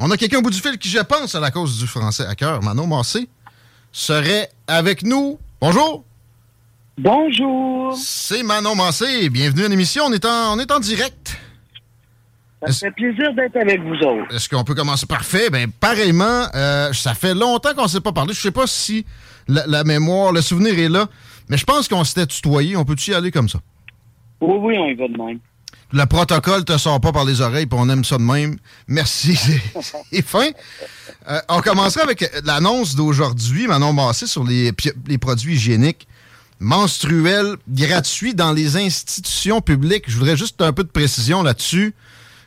On a quelqu'un au bout du fil qui, je pense, à la cause du français à cœur, Manon Massé, serait avec nous. Bonjour! Bonjour! C'est Manon Massé. Bienvenue à l'émission. On, est en- on est en direct. Ça fait plaisir d'être avec vous autres. Est-ce qu'on peut commencer? Parfait. Ben, pareillement, euh, ça fait longtemps qu'on ne s'est pas parlé. Je sais pas si la, la mémoire, le souvenir est là, mais je pense qu'on s'était tutoyé. On peut-tu y aller comme ça? Oui, oui, on y va de même. Le protocole te sort pas par les oreilles, puis on aime ça de même. Merci, c'est fin. Euh, on commencerait avec l'annonce d'aujourd'hui, Manon Massé, sur les, produits hygiéniques menstruels gratuits dans les institutions publiques. Je voudrais juste un peu de précision là-dessus.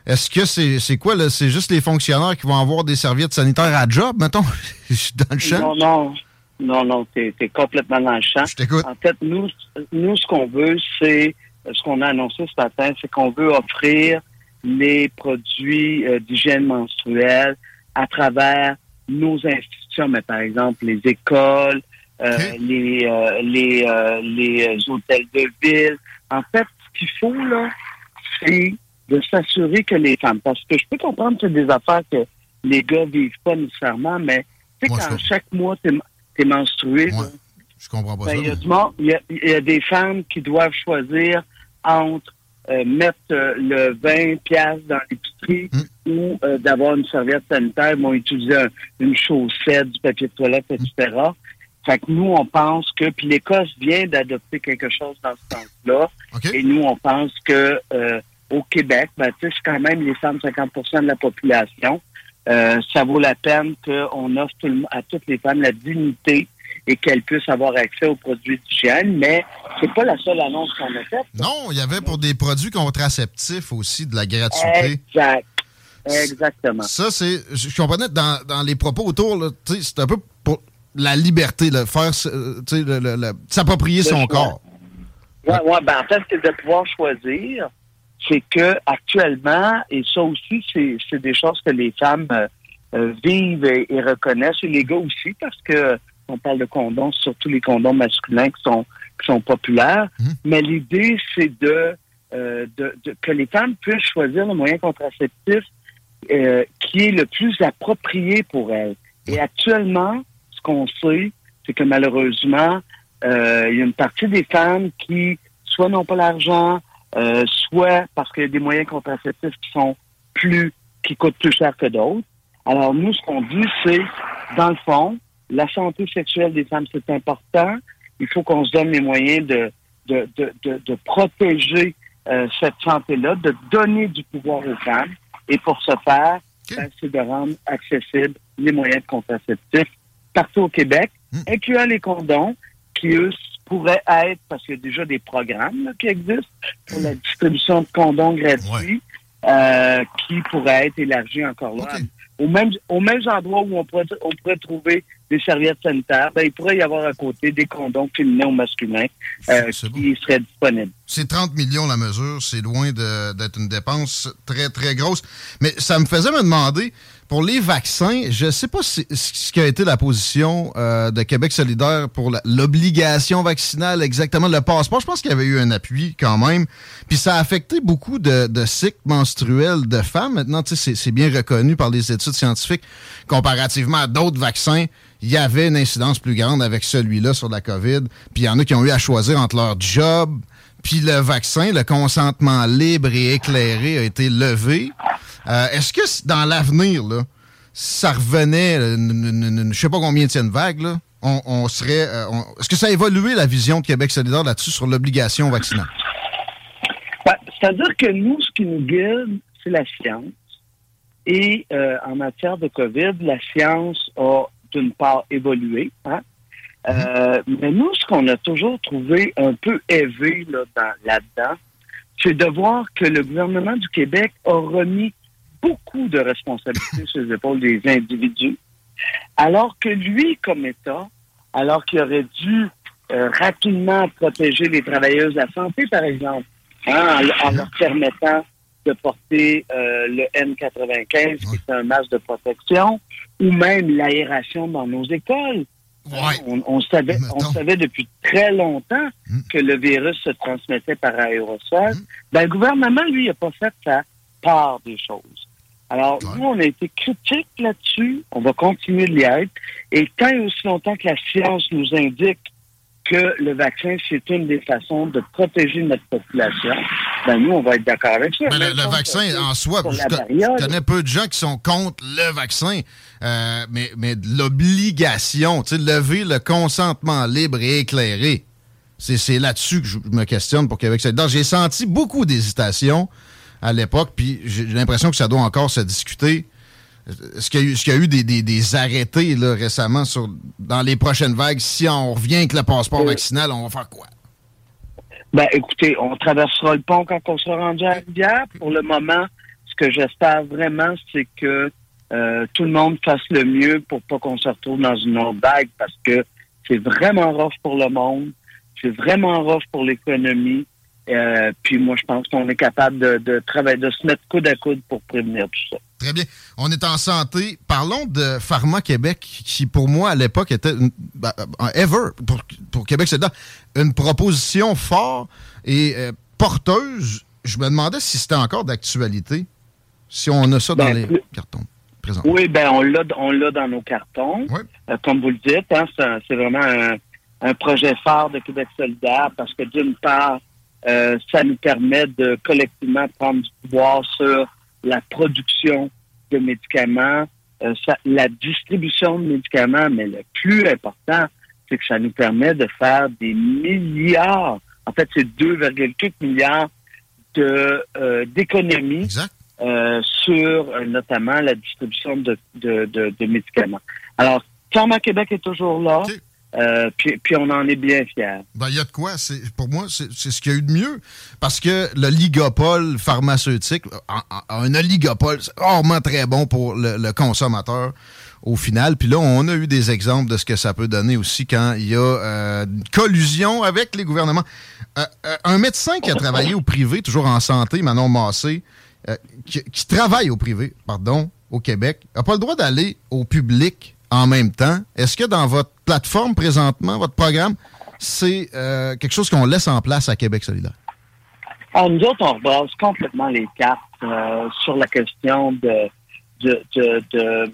Est-ce que c'est c'est quoi, là? C'est juste les fonctionnaires qui vont avoir des serviettes sanitaires à job, mettons? Je suis dans le champ. Non, non, non, non, t'es es complètement dans le champ. Je t'écoute. En fait, nous, nous ce qu'on veut, c'est ce qu'on a annoncé ce matin, c'est qu'on veut offrir les produits euh, d'hygiène menstruelle à travers nos institutions, mais par exemple les écoles, euh, les euh, les euh, les euh, hôtels de ville. En fait, ce qu'il faut là, c'est de s'assurer que les femmes, parce que je peux comprendre que c'est des affaires que les gars vivent pas nécessairement, mais tu sais je quand chaque mois t'es es menstrué, Ouais. Je comprends pas ben, ça. mais- y a, il y a des femmes qui doivent choisir entre euh, mettre euh, le 20 pièces dans l'épicerie Mm. ou euh, d'avoir une serviette sanitaire, vont utiliser un- une chaussette, du papier de toilette, etc. Fait que nous, on pense que, puis l'Écosse vient d'adopter quelque chose dans ce sens-là, et nous, on pense que euh, au Québec, ben, tu sais, c'est quand même les femmes 50 de la population. Euh, ça vaut la peine qu'on offre tout le- à toutes les femmes la dignité et qu'elles puissent avoir accès aux produits d'hygiène, mais c'est pas la seule annonce qu'on a faite. Non, il y avait pour des produits contraceptifs aussi de la gratuité. Exact. Exactement. Ça, c'est. Je comprenais dans, dans les propos autour, c'est un peu pour la liberté, faire, euh, tu sais, le- le- s'approprier son choix. corps. Ouais, ouais, ben, en fait, c'est de pouvoir choisir. C'est que actuellement, et ça aussi, c'est c'est des choses que les femmes euh, euh, vivent et, et reconnaissent, et les gars aussi, parce que on parle de condoms, surtout les condoms masculins qui sont qui sont populaires. Mhm. Mais l'idée, c'est de, euh, de, de- que les femmes puissent choisir le moyen contraceptif euh, qui est le plus approprié pour elles. Et actuellement, ce qu'on sait, c'est que malheureusement, euh, il y a une partie des femmes qui soit n'ont pas l'argent, euh, soit parce qu'il y a des moyens contraceptifs qui sont plus, qui coûtent plus cher que d'autres. Alors nous, ce qu'on dit, c'est, dans le fond, la santé sexuelle des femmes, c'est important. Il faut qu'on se donne les moyens de, de, de, de, de protéger euh, cette santé-là, de donner du pouvoir aux femmes. Et pour ce faire, ben, c'est de rendre accessibles les moyens contraceptifs partout au Québec, Mm. incluant les condoms, qui, eux, pourraient être, parce qu'il y a déjà des programmes là, qui existent pour la distribution de condoms gratuits, euh, qui pourraient être élargis encore là. Au même, au même endroit où on pourrait, on pourrait trouver des serviettes sanitaires, ben, il pourrait y avoir à côté des condoms féminins ou masculins euh, qui seraient disponibles. C'est 30 millions la mesure, c'est loin d'être une dépense très, très grosse. Mais ça me faisait me demander, pour les vaccins, je sais pas ce qui a été la position euh, de Québec solidaire pour l'obligation vaccinale, exactement, le passeport. Je pense qu'il y avait eu un appui quand même. Puis ça a affecté beaucoup de, de cycles menstruels de femmes. Maintenant, c'est bien reconnu par les études scientifiques. Comparativement à d'autres vaccins, il y avait une incidence plus grande avec celui-là sur la COVID. Puis il y en a qui ont eu à choisir entre leur job puis le vaccin, le consentement libre et éclairé a été levé. Euh, est-ce que dans l'avenir, ça revenait, je sais pas combien tienne vague, là, on, serait. Euh, est-ce que ça a évolué la vision de Québec solidaire là-dessus sur l'obligation vaccinale? Ben, c'est-à-dire que nous, ce qui nous guide, c'est la science. Et euh, en matière de COVID, la science a d'une part évolué. Hein? Euh, mais nous, ce qu'on a toujours trouvé un peu élevé là-dedans, c'est de voir que le gouvernement du Québec a remis beaucoup de responsabilités sur les épaules des individus, alors que lui, comme État, alors qu'il aurait dû euh, rapidement protéger les travailleuses de la santé, par exemple, hein, en, leur permettant de porter euh, le N95, qui est un masque de protection, ou même l'aération dans nos écoles. On, savait, on savait depuis très longtemps hmm. que le virus se transmettait par aérosol. Hmm. Ben, le gouvernement, lui, n'a pas fait sa part des choses. Alors, nous, on a été critiques là-dessus. On va continuer de l'y être. Et tant et aussi longtemps que la science nous indique que le vaccin, c'est une des façons de protéger notre population, ben nous, on va être d'accord avec ça. Mais le, vaccin en soi, je, connais peu de gens qui sont contre le vaccin, euh, mais, mais l'obligation, tu sais, lever le consentement libre et éclairé, c'est là-dessus que je me questionne pour Québec. J'ai senti beaucoup d'hésitation à l'époque, puis j'ai l'impression que ça doit encore se discuter. Est-ce qu'il y, a eu des, arrêtés là, récemment sur dans les prochaines vagues? Si on revient avec le passeport euh, vaccinal, on va faire quoi? Ben, écoutez, on traversera le pont quand on sera rendu à Rivière. Pour le moment, ce que j'espère vraiment, c'est que euh, tout le monde fasse le mieux pour pas qu'on se retrouve dans une autre vague parce que c'est vraiment rough pour le monde, c'est vraiment rough pour l'économie. Euh, puis moi, je pense qu'on est capable de, travailler, de se mettre coude à coude pour prévenir tout ça. Très bien. On est en santé. Parlons de Pharma Québec, qui pour moi à l'époque était une, ben, euh, ever pour, Québec, c'est une proposition forte et euh, porteuse. Je me demandais si c'était encore d'actualité, si on a ça dans ben, les cartons. Présents. Oui, ben on l'a, on l'a dans nos cartons. comme vous le dites, hein, c'est, vraiment un, un projet phare de Québec solidaire parce que d'une part, euh, ça nous permet de collectivement prendre du pouvoir sur la production de médicaments, euh, la distribution de médicaments, mais le plus important, c'est que ça nous permet de faire des milliards, en fait, c'est 2,4 milliards de euh, d'économies sur notamment la distribution de, de, de, médicaments. Alors, Pharma Québec est toujours là. Euh, puis, on en est bien fiers. Ben, il y a de quoi. Pour moi, c'est ce qu'il y a eu de mieux. Parce que le ligopole pharmaceutique, un oligopole, c'est rarement très bon pour le, consommateur au final. Puis là, on a eu des exemples de ce que ça peut donner aussi quand il y a euh, une collusion avec les gouvernements. Euh, un médecin qui a travaillé au privé, toujours en santé, Manon Massé, qui, travaille au privé, pardon, au Québec, n'a pas le droit d'aller au public en même temps. Est-ce que dans votre plateforme présentement, votre programme, c'est euh, quelque chose qu'on laisse en place à Québec solidaire? Alors, nous autres, on rebrasse complètement les cartes euh, sur la question de, de,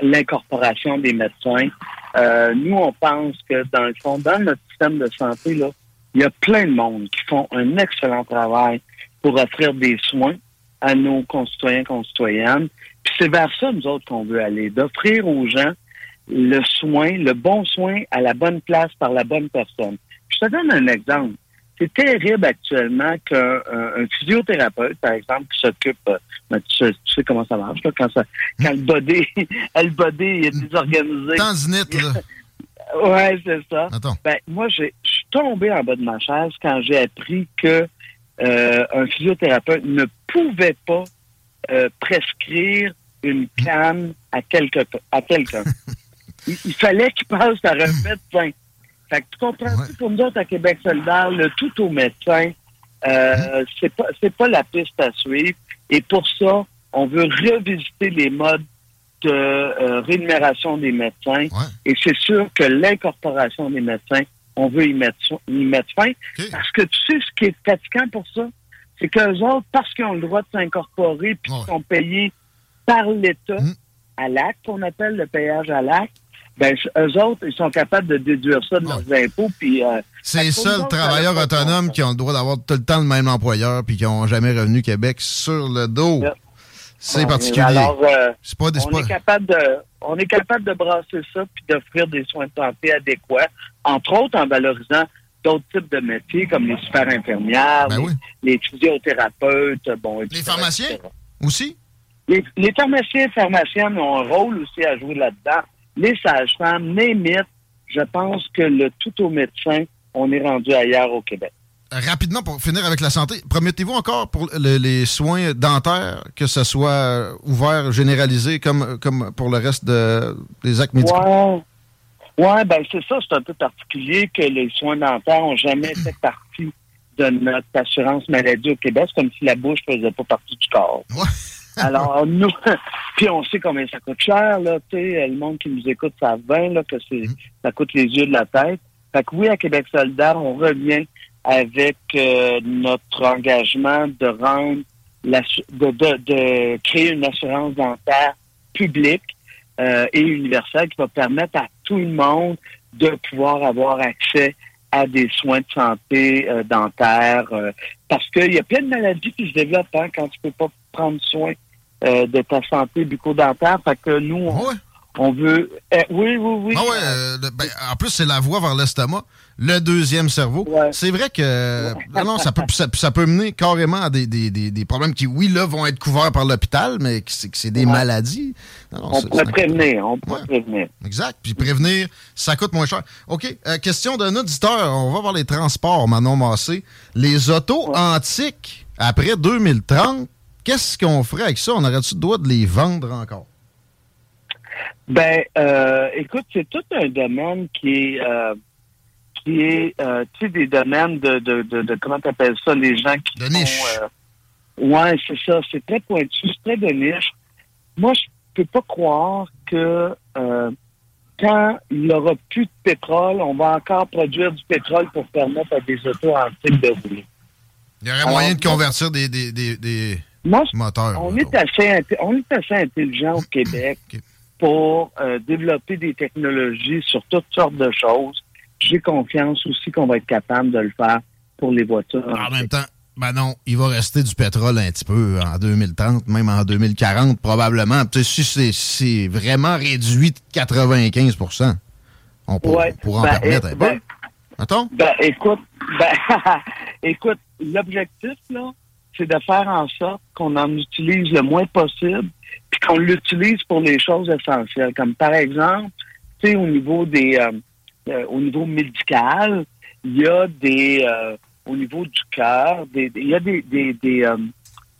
l'incorporation des médecins. Euh, nous, on pense que, dans le fond, dans notre système de santé, là, il y a plein de monde qui font un excellent travail pour offrir des soins à nos concitoyens, concitoyennes. Puis c'est vers ça, nous autres, qu'on veut aller, d'offrir aux gens le soin, le bon soin à la bonne place par la bonne personne. Je te donne un exemple. C'est terrible actuellement qu'un physiothérapeute, par exemple, qui s'occupe, euh, ben, tu, sais, comment ça marche, quand, ça, quand le body, le body est désorganisé. Tendinite, là. ouais, c'est ça. Ben, moi, je suis tombé en bas de ma chaise quand j'ai appris que euh, un physiothérapeute ne pouvait pas euh, prescrire une canne à quelqu'un. À quelqu'un. il, fallait qu'il passe par un médecin. Fait que tu comprends ouais. pour nous autres à Québec solidaire, le tout au médecin, euh, mm-hmm. c'est pas c'est pas la piste à suivre. Et pour ça, on veut revisiter les modes de euh, rémunération des médecins. Et c'est sûr que l'incorporation des médecins, on veut y mettre, y mettre fin. Parce que tu sais ce qui est fatigant pour ça, c'est qu'eux autres, parce qu'ils ont le droit de s'incorporer puis qu'ils sont payés par l'État mm. à l'acte, qu'on appelle le payage à l'acte, ben, eux autres, ils sont capables de déduire ça de leurs impôts. Puis, euh, c'est les seuls travailleurs autonomes qui ont le droit d'avoir tout le temps le même employeur puis qui n'ont jamais Revenu Québec sur le dos. C'est particulier. Alors, euh, pas on, est capable de, on est capable de brasser ça puis d'offrir des soins de santé adéquats, entre autres en valorisant d'autres types de métiers comme les super infirmières, ben les, physiothérapeutes, bon, Les pharmaciens aussi? Les, les, pharmaciens et pharmaciennes ont un rôle aussi à jouer là-dedans. Les sages-femmes, les mythes, je pense que le tout au médecin, on est rendu ailleurs au Québec. Rapidement, pour finir avec la santé, promettez-vous encore pour les soins dentaires que ce soit ouvert, généralisé, comme, comme pour le reste des actes médicaux? Oui, ben c'est ça, c'est un peu particulier que les soins dentaires n'ont jamais fait partie de notre assurance maladie au Québec. C'est comme si la bouche ne faisait pas partie du corps. Alors, nous, puis on sait combien ça coûte cher, là, tu sais, le monde qui nous écoute ça 20, là, que c'est, mm-hmm. ça coûte les yeux de la tête. Fait que oui, à Québec solidaire, on revient avec euh, notre engagement de rendre, la, de, de, de créer une assurance dentaire publique euh, et universelle qui va permettre à tout le monde de pouvoir avoir accès à des soins de santé euh, dentaires. Euh, parce qu'il y a plein de maladies qui se développent hein, quand tu peux pas prendre soin de ta santé bucco-dentaire. Fait que nous, on, veut... oui, oui, oui. Ah ben, en plus, c'est la voie vers l'estomac le deuxième cerveau. C'est vrai que non, ça, peut, ça, peut mener carrément à des, des, des, problèmes qui, oui, là, vont être couverts par l'hôpital, mais c'est des maladies. on pourrait prévenir, on pourrait prévenir. Exact. Puis prévenir, ça coûte moins cher. OK. Euh, question d'un auditeur. On va voir les transports, Manon Massé. Les autos antiques, après 2030, qu'est-ce qu'on ferait avec ça? On aurait-tu le droit de les vendre encore? Ben, euh, écoute, c'est tout un domaine qui est... Euh, qui est, euh, tu sais, des domaines de, de, de, de comment t'appelles ça, les gens qui de niche. Euh, ouais, c'est ça, c'est très pointu, c'est très de niche. Moi, je peux pas croire que quand il n'y aura plus de pétrole, on va encore produire du pétrole pour permettre à des autos antiques de rouler. Il y aurait moyen de convertir des, des, des, des moteurs. On est, assez, on est assez intelligent au Québec pour euh, développer des technologies sur toutes sortes de choses j'ai confiance aussi qu'on va être capable de le faire pour les voitures. En même temps, ben non, il va rester du pétrole un petit peu en 2030, même en 2040 probablement. Si c'est vraiment réduit de 95% on pourra, en ben, permettre un peu. Ben, Attends? Ben, écoute, écoute, l'objectif, là, c'est de faire en sorte qu'on en utilise le moins possible, puis qu'on l'utilise pour les choses essentielles, comme par exemple, tu sais, au niveau des... Euh, euh, au niveau médical, il y a des euh, au niveau du cœur, il y a des des, des, euh,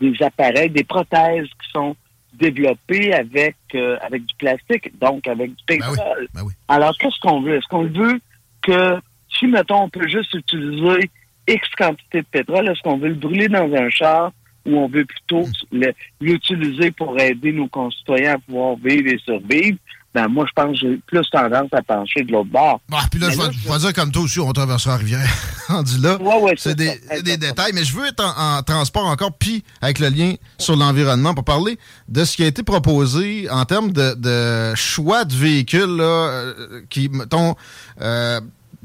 des, appareils, des prothèses qui sont développées avec avec du plastique, donc avec du ben pétrole. Ben Alors qu'est-ce qu'on veut? Est-ce qu'on veut que si mettons on peut juste utiliser X quantité de pétrole, est-ce qu'on veut le brûler dans un char ou on veut plutôt hmm. l'utiliser pour aider nos concitoyens à pouvoir vivre et survivre? ben moi, je pense que j'ai plus tendance à pencher de l'autre bord. Bah, puis là, je, vais, dire comme toi aussi, on traversera la rivière. dit là, c'est des, des, détails. Mais je veux être en, transport encore, puis avec le lien sur l'environnement, pour parler de ce qui a été proposé en termes de, choix de véhicules là, euh, qui, mettons, euh,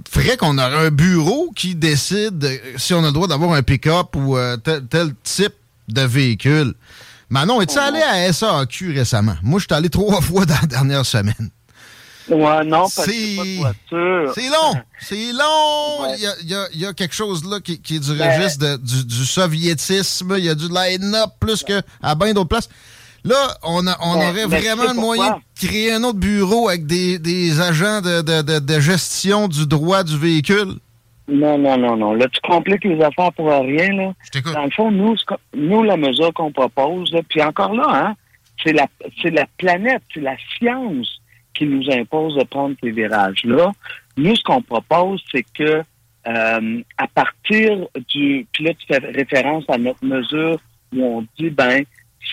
ferait qu'on aurait un bureau qui décide si on a le droit d'avoir un pick-up ou euh, tel, tel type de véhicule. Manon, es-tu allé à SAQ récemment? Moi, je suis allé trois fois dans la dernière semaine. Ouais, non, parce que pas de voiture. C'est long. C'est long. Il, y a, quelque chose là qui, est du ben, registre du, soviétisme. Il y a du line-up plus qu'à bien d'autres places. Là, on, on aurait vraiment le moyen de créer un autre bureau avec des, agents de gestion du droit du véhicule. Non, non, non, non. Là, tu compliques les affaires pour rien, là. Dans le fond, nous, nous la mesure qu'on propose, puis encore là, hein, c'est la, c'est la planète, c'est la science qui nous impose de prendre ces virages-là. Nous, ce qu'on propose, c'est que euh, à partir du, puis là, tu fais référence à notre mesure où on dit, ben,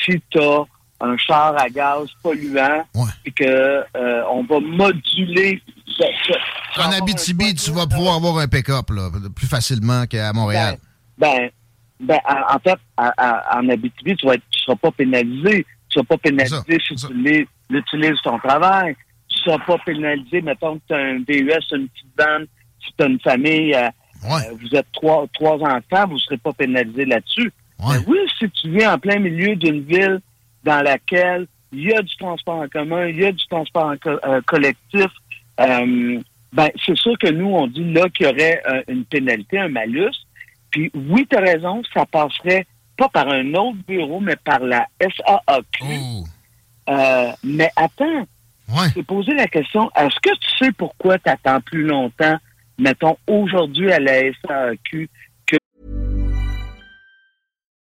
si tu as un char à gaz polluant, et que euh, on va moduler en Abitibi, tu vas pouvoir avoir un pick-up plus facilement qu'à Montréal. Ben, ben, ben en fait, en Abitibi, tu ne seras pas pénalisé. Tu ne seras pas pénalisé si tu l'utilises ton travail. Tu seras pas pénalisé. Mettons que tu as un VUS, une petite vanne, si tu as une famille, euh, Ouais. euh, vous êtes trois, trois enfants, vous ne serez pas pénalisé là-dessus. Ouais. Mais oui, si tu vis en plein milieu d'une ville dans laquelle il y a du transport en commun, il y a du transport en co- euh, collectif, euh, ben, c'est sûr que nous, on dit là qu'il y aurait euh, une pénalité, un malus. Puis oui, tu as raison, ça passerait pas par un autre bureau, mais par la SAAQ. Oh. Euh, mais attends, Ouais. je t'ai posé la question, est-ce que tu sais pourquoi tu attends plus longtemps, mettons, aujourd'hui à la SAAQ?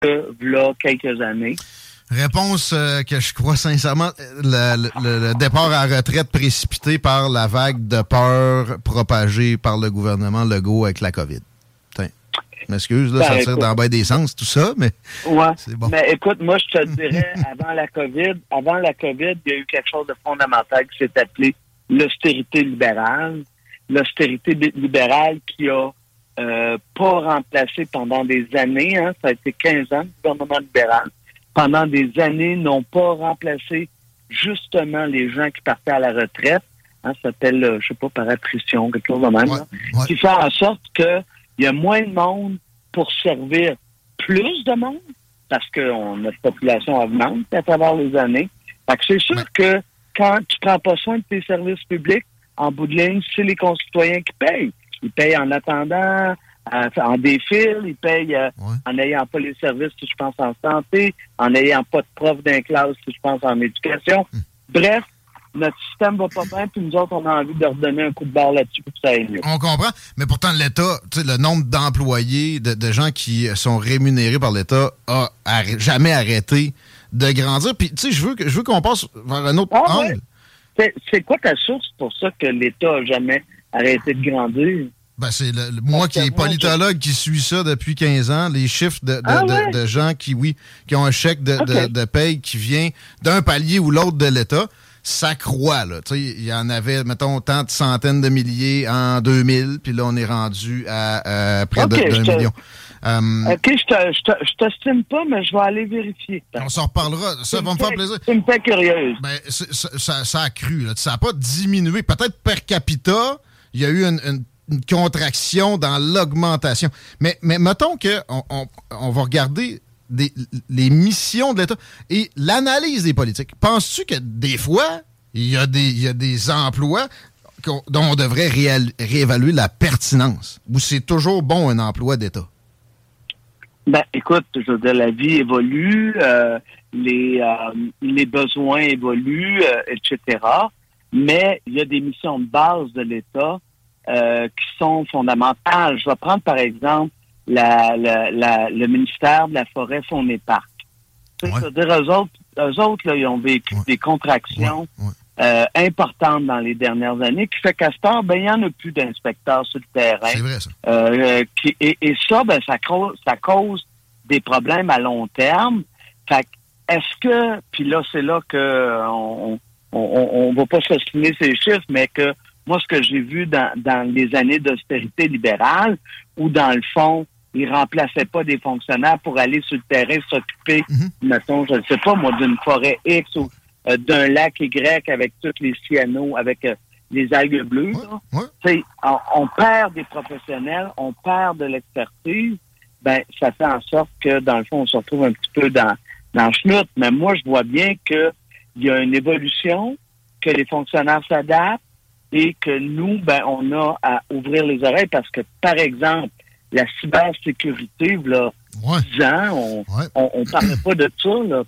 Que, là, quelques années. Réponse euh, que je crois sincèrement, le, le- le départ à retraite précipité par la vague de peur propagée par le gouvernement Legault avec la COVID. M'excuse, là, Ben, ça tire écoute. dans bien des sens, tout ça, mais Ouais. C'est bon. Mais écoute, moi, je te dirais, avant la COVID, avant la COVID, il y a eu quelque chose de fondamental qui s'est appelé l'austérité libérale. L'austérité libérale qui a euh, pas remplacé pendant des années, hein, ça a été 15 ans, le gouvernement libéral, pendant des années, n'ont pas remplacé justement les gens qui partaient à la retraite. Hein, ça s'appelle, euh, je sais pas, par attrition, quelque chose de même. Ouais, là ouais. qui fait en sorte qu'il y a moins de monde pour servir plus de monde, parce que on- notre population augmente à travers les années. Fait que c'est sûr Ouais. que quand tu prends pas soin de tes services publics, en bout de ligne, c'est les concitoyens qui payent. Ils payent en attendant, euh, en défil, ils payent euh, Ouais. en n'ayant pas les services, si je pense en santé, en n'ayant pas de profs d'un classe, si je pense en éducation. Hmm. Bref, notre système va pas bien, puis nous autres, on a envie de redonner un coup de barre là-dessus pour que ça aille mieux. on comprend. Mais pourtant, l'État, le nombre d'employés, de, de gens qui sont rémunérés par l'État a jamais arrêté de grandir. Puis, tu sais, je veux que- je veux qu'on passe vers un autre Ah angle. ouais? C'est- C'est quoi ta source pour ça que l'État a jamais arrêté de grandir? Ben, c'est le- le- moi qui est politologue qui suis ça depuis 15 ans, les chiffres de, de- Ah de- ouais? de gens qui, oui, qui ont un chèque de, de- Ok. de paye qui vient d'un palier ou l'autre de l'État, ça croît. Là. Tu sais, Il y en avait, mettons, tant de centaines de milliers en 2000, puis là, on est rendu à euh, près de- Ok, d'un je te- million. Euh, OK, je te- je te- je t'estime pas, mais je vais aller vérifier. On s'en reparlera. Ça va me faire plaisir. Tu me fais curieuse. Ben, ça, ça- ça a cru. Là. Ça n'a pas diminué. Peut-être per capita, il y a eu une, contraction dans l'augmentation. Mais, mettons qu'on on, va regarder les missions de l'État et l'analyse des politiques. Penses-tu que des fois, il y a des, emplois dont on devrait réévaluer la pertinence? Ou c'est toujours bon un emploi d'État? Ben, écoute, je veux dire, la vie évolue, euh, les, euh, les besoins évoluent, euh, etc. Mais il y a des missions de base de l'État euh, qui sont fondamentales. Je vais prendre, par exemple, la, la- la- le ministère de la Forêt, Faune et Parc. Tu sais, Ouais. Je veux dire, eux autres, eux autres là, ils ont vécu Ouais. des contractions Ouais, euh, importantes dans les dernières années, qui fait qu'à ce temps, ben, il n'y en a plus d'inspecteurs sur le terrain. C'est vrai, ça. Euh, qui- et, et ça, ben, ça cause, ça cause des problèmes à long terme. Fait que, est-ce que, puis là, c'est là que on, on, on, on va pas s'ostiner ces chiffres, mais que moi, ce que j'ai vu dans, dans les années d'austérité libérale, où dans le fond, ils remplaçaient pas des fonctionnaires pour aller sur le terrain s'occuper, Mhm. mettons, je ne sais pas, moi, d'une forêt X ou euh, d'un lac Y avec tous les cyanos, avec euh, les algues bleues. Ouais, on, on perd des professionnels, on perd de l'expertise, ben ça fait en sorte que, dans le fond, on se retrouve un petit peu dans, dans le schnout. Mais moi, je vois bien que il y a une évolution, que les fonctionnaires s'adaptent et que nous, ben, on a à ouvrir les oreilles parce que, par exemple, la cybersécurité, là, Ouais. 10 ans, on Ouais. on, on parlait pas de ça, là.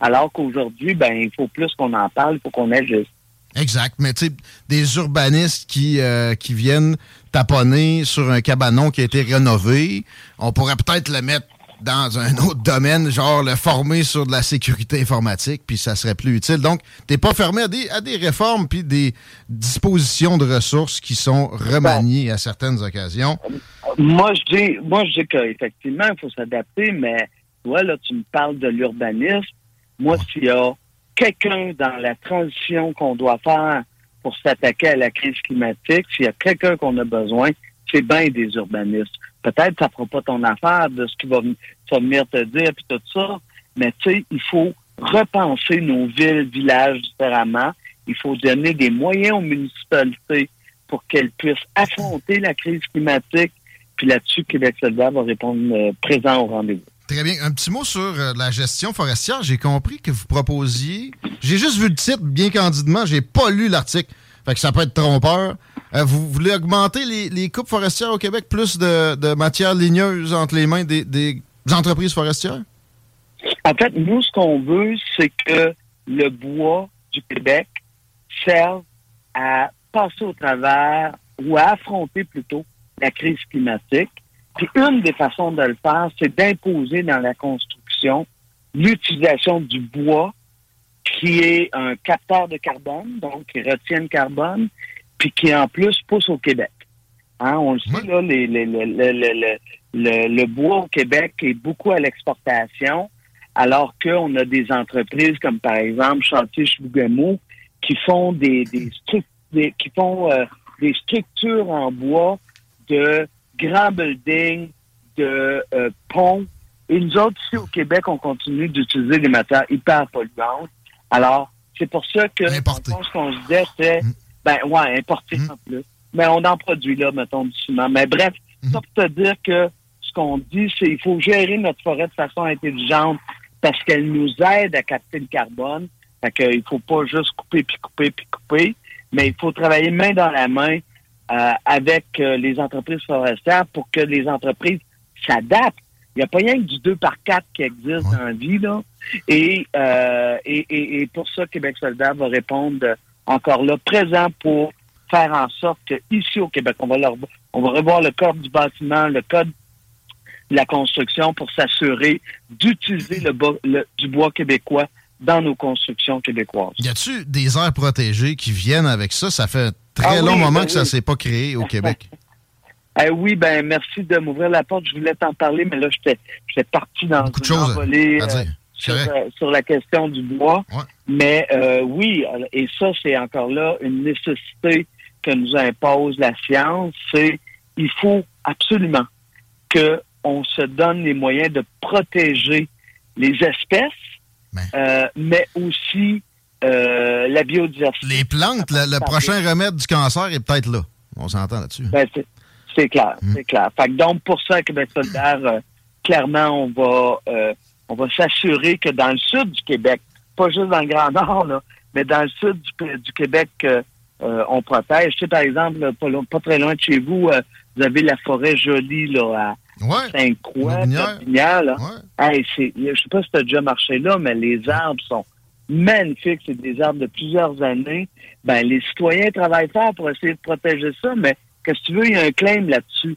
Alors qu'aujourd'hui, ben, il faut plus qu'on en parle, il faut qu'on agisse. Exact. Mais tu sais, des urbanistes qui, euh, qui viennent taponner sur un cabanon qui a été rénové, on pourrait peut-être le mettre dans un autre domaine, genre le former sur de la sécurité informatique, puis ça serait plus utile. Donc, t'es pas fermé à des, à des réformes puis des dispositions de ressources qui sont remaniées à certaines occasions. Moi, je dis, moi, je dis qu'effectivement, il faut s'adapter, mais toi, là, tu me parles de l'urbanisme. Moi, s'il y a quelqu'un dans la transition qu'on doit faire pour s'attaquer à la crise climatique, s'il y a quelqu'un qu'on a besoin, c'est bien des urbanistes. Peut-être ça fera pas ton affaire de ce qui va, vas venir te dire puis tout ça, mais tu sais, il faut repenser nos villes, villages différemment. Il faut donner des moyens aux municipalités pour qu'elles puissent affronter la crise climatique. Puis là-dessus, Québec solidaire va répondre euh, présent au rendez-vous. Très bien. Un petit mot sur euh, la gestion forestière. J'ai compris que vous proposiez. J'ai juste vu le titre bien candidement. J'ai pas lu l'article. Fait que ça peut être trompeur. Euh, vous voulez augmenter les, les coupes forestières au Québec, plus de, de matières ligneuses entre les mains des, des entreprises forestières? En fait, nous, ce qu'on veut, c'est que le bois du Québec serve à passer au travers ou à affronter plutôt la crise climatique. Puis une des façons de le faire, c'est d'imposer dans la construction l'utilisation du bois qui est un capteur de carbone, donc qui retient le carbone, puis qui en plus pousse au Québec. Hein, on le sait, là, les- les- le, le- le- le- le- le bois au Québec est beaucoup à l'exportation, alors qu'on a des entreprises comme par exemple Chantier Chibougamau qui font des, des, des- qui font euh, des structures en bois de grands buildings, de euh, ponts. Et nous autres, ici au Québec, on continue d'utiliser des matières hyper polluantes. Alors, c'est pour ça que ce qu'on se disait, c'est, Mm. Ben ouais, importer Mm. en plus. Mais on en produit là, mettons, du ciment. Mais bref, Mm. ça pour te dire que ce qu'on dit, c'est qu'il faut gérer notre forêt de façon intelligente parce qu'elle nous aide à capter le carbone. Fait qu'il faut pas juste couper, puis couper, puis couper, mais il faut travailler main dans la main euh, avec euh, les entreprises forestières pour que les entreprises s'adaptent. Il n'y a pas rien que du 2 par 4 qui existe Ouais. dans la vie, là. Et, euh, et, et, et pour ça, Québec solidaire va répondre encore là, présent pour faire en sorte que ici au Québec, on va, leur, on va revoir le code du bâtiment, le code de la construction pour s'assurer d'utiliser le, le- du bois québécois dans nos constructions québécoises. Y a-tu des aires protégées qui viennent avec ça? Ça fait un très Ah long oui, moment ben que ça oui. s'est pas créé au Québec. Eh oui, ben merci de m'ouvrir la porte. Je voulais t'en parler, mais là, j'étais parti dans Beaucoup de une choses envolée, à euh, dire. Sur, euh, sur la question du bois. Ouais. Mais euh, oui, et ça, c'est encore là une nécessité que nous impose la science, c'est il faut absolument que on se donne les moyens de protéger les espèces, Ben. euh, mais aussi euh, la biodiversité. Les plantes, le, le prochain remède du cancer est peut-être là. On s'entend là-dessus. Ben, c'est- clair, Mm. c'est clair. Fait que donc, pour ça, Québec solidaire, euh, clairement, on va euh, on va s'assurer que dans le sud du Québec, pas juste dans le Grand Nord, là, mais dans le sud du, du Québec, euh, euh, on protège. Tu sais, par exemple, là, pas, très loin de chez vous, euh, vous avez la forêt jolie là, Ouais. à Sainte-Croix, Lotbinière. Lotbinière, là. Ouais. Hey, c'est, je sais pas si tu as déjà marché là, mais les arbres sont magnifiques. C'est des arbres de plusieurs années. Ben, les citoyens travaillent fort pour essayer de protéger ça, mais qu'est-ce que tu veux, il y a un claim là-dessus.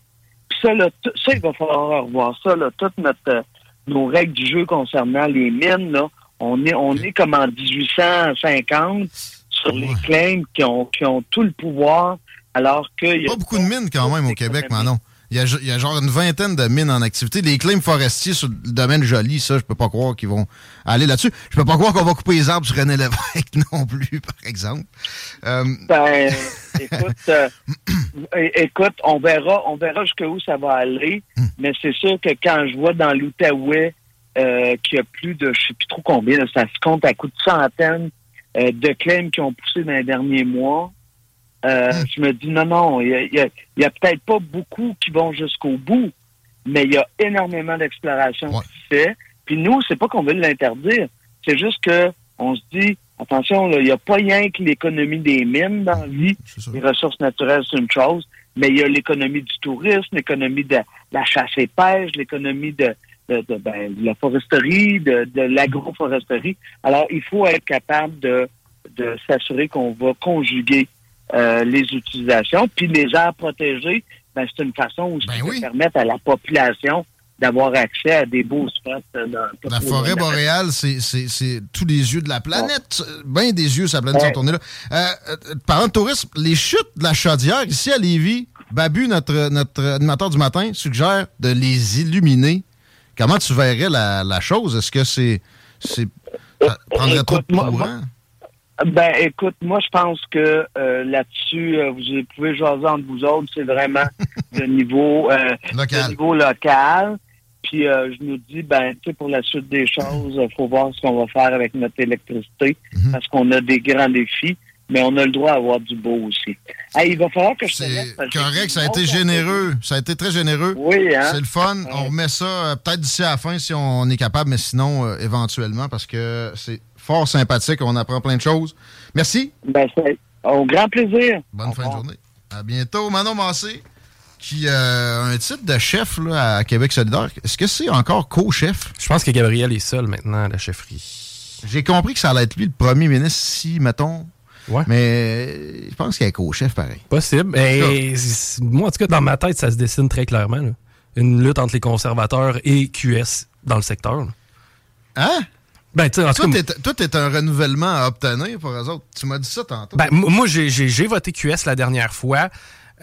Puis ça, là, ça, il va falloir revoir ça, là, toutes notre, euh, nos règles du jeu concernant les mines, là. On est, on est comme en 1850 sur les claims qui ont, qui ont tout le pouvoir, alors que... il y a Pas beaucoup de mines quand même au Québec, Manon. Il y, a, il y a genre une vingtaine de mines en activité. Les claims forestiers sur le domaine joli, ça, je peux pas croire qu'ils vont aller là-dessus. Je peux pas croire qu'on va couper les arbres sur René Lévesque non plus, par exemple. Euh, Ben, écoute, euh, écoute, on verra, on verra jusqu'où ça va aller, Hmm. mais c'est sûr que quand je vois dans l'Outaouais euh, qu'il y a plus de, je sais plus trop combien, là, ça se compte à coups de centaines euh, de claims qui ont poussé dans les derniers mois, euh, je me dis non, non, il y a, a- a peut-être pas beaucoup qui vont jusqu'au bout, mais il y a énormément d'exploration Ouais. qui se fait. Puis nous, c'est pas qu'on veut l'interdire, c'est juste que on se dit, attention, il n'y a pas rien que l'économie des mines dans la vie. Les ressources naturelles, c'est une chose, mais il y a l'économie du tourisme, l'économie de, la chasse et pêche, l'économie de, de, ben, la foresterie, de, de l'agroforesterie. Alors, il faut être capable de, de s'assurer qu'on va conjuguer euh, les utilisations. Puis les aires protégées, ben, c'est une façon aussi ben de permettre à la population d'avoir accès à des beaux spots. Euh, la forêt boréale, c'est tous les yeux de la planète. Bien des yeux, sa planète sont tournés là. Euh, parlant de tourisme, les chutes de la chaudière, ici à Lévis, Babu, notre, notre animateur du matin, suggère de les illuminer. Comment tu verrais la, chose? Est-ce que c'est... c'est prendrait trop de courant? Ben, écoute, moi, je pense que euh, là-dessus, euh, vous pouvez jaser entre vous autres, c'est vraiment le niveau, euh, local. niveau local. Puis je nous dis, ben, tu sais, pour la suite des choses, il faut voir ce qu'on va faire avec notre électricité, mhm. parce qu'on a des grands défis, mais on a le droit d'avoir du beau aussi. il va falloir que je C'est correct, ça a été généreux, ça a été très généreux. Oui, hein? C'est le fun. On remet ça peut-être d'ici à la fin si on est capable, mais sinon, éventuellement, parce que c'est fort sympathique. On apprend plein de choses. Merci. Ben, c'est au grand plaisir. Bonne fin de journée. À bientôt. Manon Massé, qui a un titre de chef là, à Québec solidaire. Est-ce que c'est encore co-chef? Je pense que Gabriel est seul maintenant à la chefferie. J'ai compris que ça allait être lui le premier ministre si, mettons, Ouais. Mais je pense qu'il est co-chef pareil. Possible. Et moi, en tout cas, dans ma tête, ça se dessine très clairement. Une lutte entre les conservateurs et QS dans le secteur. Hein? Ben, en tout toi, t'es un renouvellement à obtenir pour eux autres. Tu m'as dit ça tantôt. Ben, moi, j'ai voté QS la dernière fois.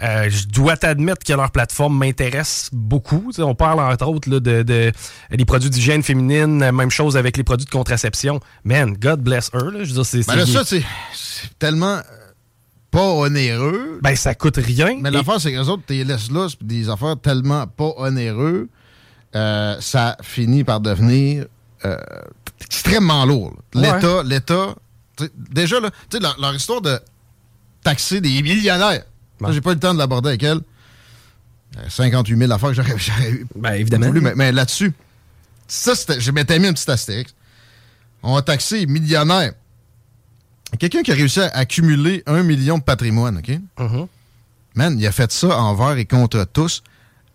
Euh, je dois t'admettre que leur plateforme m'intéresse beaucoup. on parle entre autres là, de, de, des produits d'hygiène féminine, même chose avec les produits de contraception. Man, God bless her. Là. Je veux dire, ben là, ça, c'est tellement euh, pas onéreux. Ben, ça coûte rien. Mais l'affaire, c'est que les autres, t'es laisses là, des affaires tellement pas onéreux, euh, ça finit par devenir extrêmement lourd. L'État, l'État, déjà, là, leur, leur histoire de taxer des millionnaires, j'ai pas eu le temps de l'aborder avec elle. 58 000 affaires que j'aurais eu. Ben, évidemment. mais, là-dessus, ça, je m'étais mis un petit astérix. On a taxé millionnaires. Quelqu'un qui a réussi à accumuler un million de patrimoine, OK? Mm-hmm. Man, il a fait ça envers et contre tous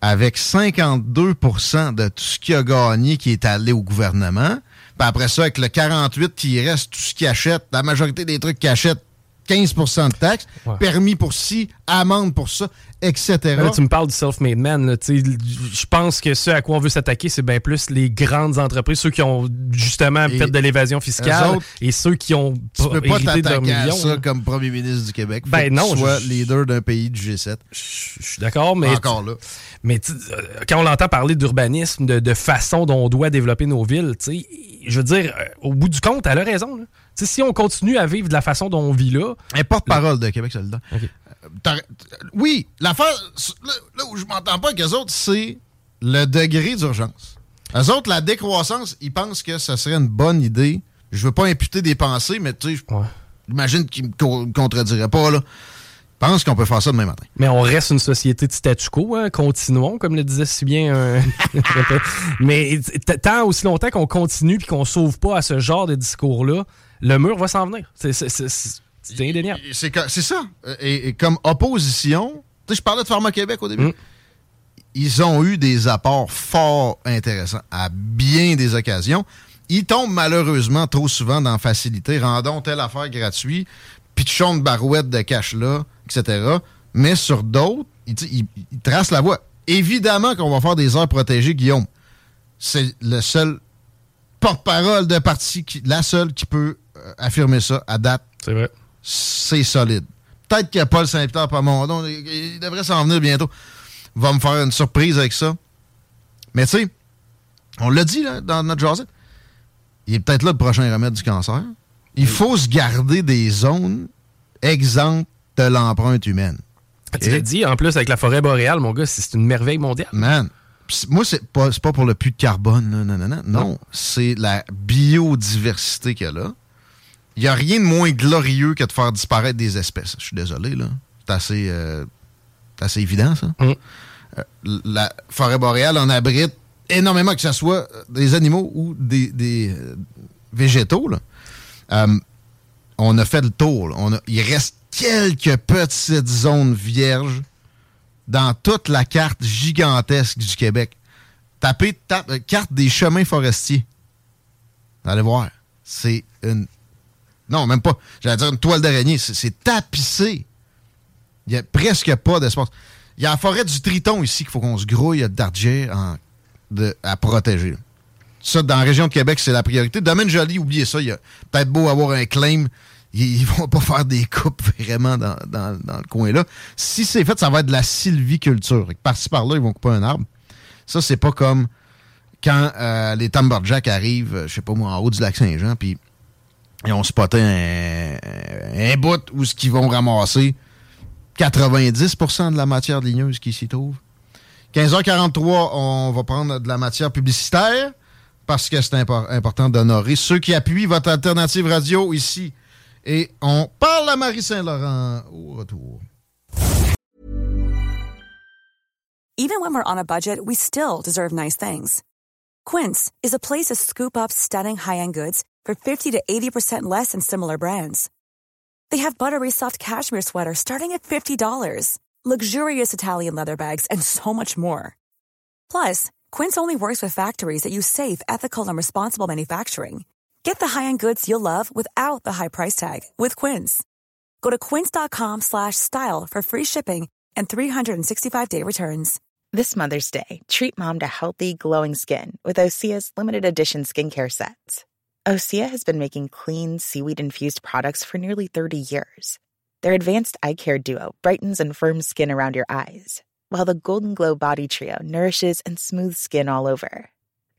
avec 52% de tout ce qu'il a gagné qui est allé au gouvernement. Puis après ça, avec le 48 qui reste, tout ce qu'il achète, la majorité des trucs qu'il achète, 15% de taxes, permis pour ci, amende pour ça, etc. tu me parles du self-made man. Je pense que ce à quoi on veut s'attaquer, c'est bien plus les grandes entreprises, ceux qui ont justement fait de l'évasion fiscale et ceux qui ont tu peux pas t'attaquer à ça comme premier ministre du Québec. Ben non. Soit leader d'un pays du G7. Je suis d'accord, mais... Encore là. Mais euh, quand on entend parler d'urbanisme, de, façon dont on doit développer nos villes, je veux dire, euh, au bout du compte, elle a raison. Si on continue à vivre de la façon dont on vit là... Un porte-parole de Québec solidaire. Euh, oui, l'affaire, là, où je m'entends pas avec eux autres, c'est le degré d'urgence. Eux autres, la décroissance, ils pensent que ce serait une bonne idée. Je veux pas imputer des pensées, mais tu sais, j'imagine qu'ils me contrediraient pas, là pense qu'on peut faire ça demain matin. Mais on reste une société de statu quo, hein? continuons, comme le disait si bien. Euh, mais tant aussi longtemps qu'on continue et qu'on sauve pas à ce genre de discours-là, le mur va s'en venir. C'est indéniable. C'est ça. Et, comme opposition, je parlais de Pharma Québec au début. Mm. Ils ont eu des apports fort intéressants à bien des occasions. Ils tombent malheureusement trop souvent dans facilité. Rendons telle affaire gratuite, pitchons de barouette de cash là etc. Mais sur d'autres, il, trace la voie. Évidemment qu'on va faire des heures protégées, Guillaume. C'est le seul porte-parole de parti, qui, la seule qui peut euh, affirmer ça à date. C'est vrai. C'est solide. Peut-être qu'il n'y a pas le Saint-Pierre Pamondon. Il, il devrait s'en venir bientôt. Va me faire une surprise avec ça. Mais tu sais, on l'a dit là, dans notre journée. Il est peut-être là le prochain remède du cancer. Il faut se garder des zones exemptes de l'empreinte humaine. Tu l'as dit, en plus, avec la forêt boréale, mon gars, c'est une merveille mondiale. Man, moi, c'est pas, pas pour le puits de carbone, non, non, non. Non, c'est la biodiversité qu'il y a là. Il n'y a rien de moins glorieux que de faire disparaître des espèces. Je suis désolé, là. C'est assez, euh, assez évident, ça. Mm. Euh, la forêt boréale en abrite énormément, que ce soit des animaux ou des, des euh, végétaux, là on a fait le tour. On il reste quelques petites zones vierges dans toute la carte gigantesque du Québec. Tapez euh, carte des chemins forestiers. Allez voir. C'est une. Non, même pas. J'allais dire une toile d'araignée. C'est tapissé. Il n'y a presque pas d'espace. Il y a la forêt du Triton ici qu'il faut qu'on se grouille d'argent à protéger. Ça, dans la région de Québec, c'est la priorité. Domaine Joli, oubliez ça. Il y a peut-être beau avoir un claim. Ils, vont pas faire des coupes vraiment dans, le coin-là. Si c'est fait, ça va être de la sylviculture. Par-ci, par-là, ils vont couper un arbre. Ça, c'est pas comme quand euh, les Timberjacks arrivent, euh, je sais pas moi, en haut du lac Saint-Jean, puis ils ont spoté un, un bout où ce qu'ils vont ramasser 90% de la matière ligneuse qui s'y trouve. 15h43, on va prendre de la matière publicitaire parce que c'est important d'honorer ceux qui appuient votre alternative radio ici. Et on parle à Marie Saint-Laurent au retour. Even when we're on a budget, we still deserve nice things. Quince is a place to scoop up stunning high-end goods for 50 to 80% less than similar brands. They have buttery soft cashmere sweaters starting at $50, luxurious Italian leather bags, and so much more. Plus, Quince only works with factories that use safe, ethical, and responsible manufacturing. Get the high-end goods you'll love without the high price tag with Quince. Go to quince.com/style for free shipping and 365-day returns. This Mother's Day, treat mom to healthy, glowing skin with Osea's limited edition skincare sets. Osea has been making clean, seaweed-infused products for nearly 30 years. Their advanced eye care duo brightens and firms skin around your eyes, while the Golden Glow Body Trio nourishes and smooths skin all over.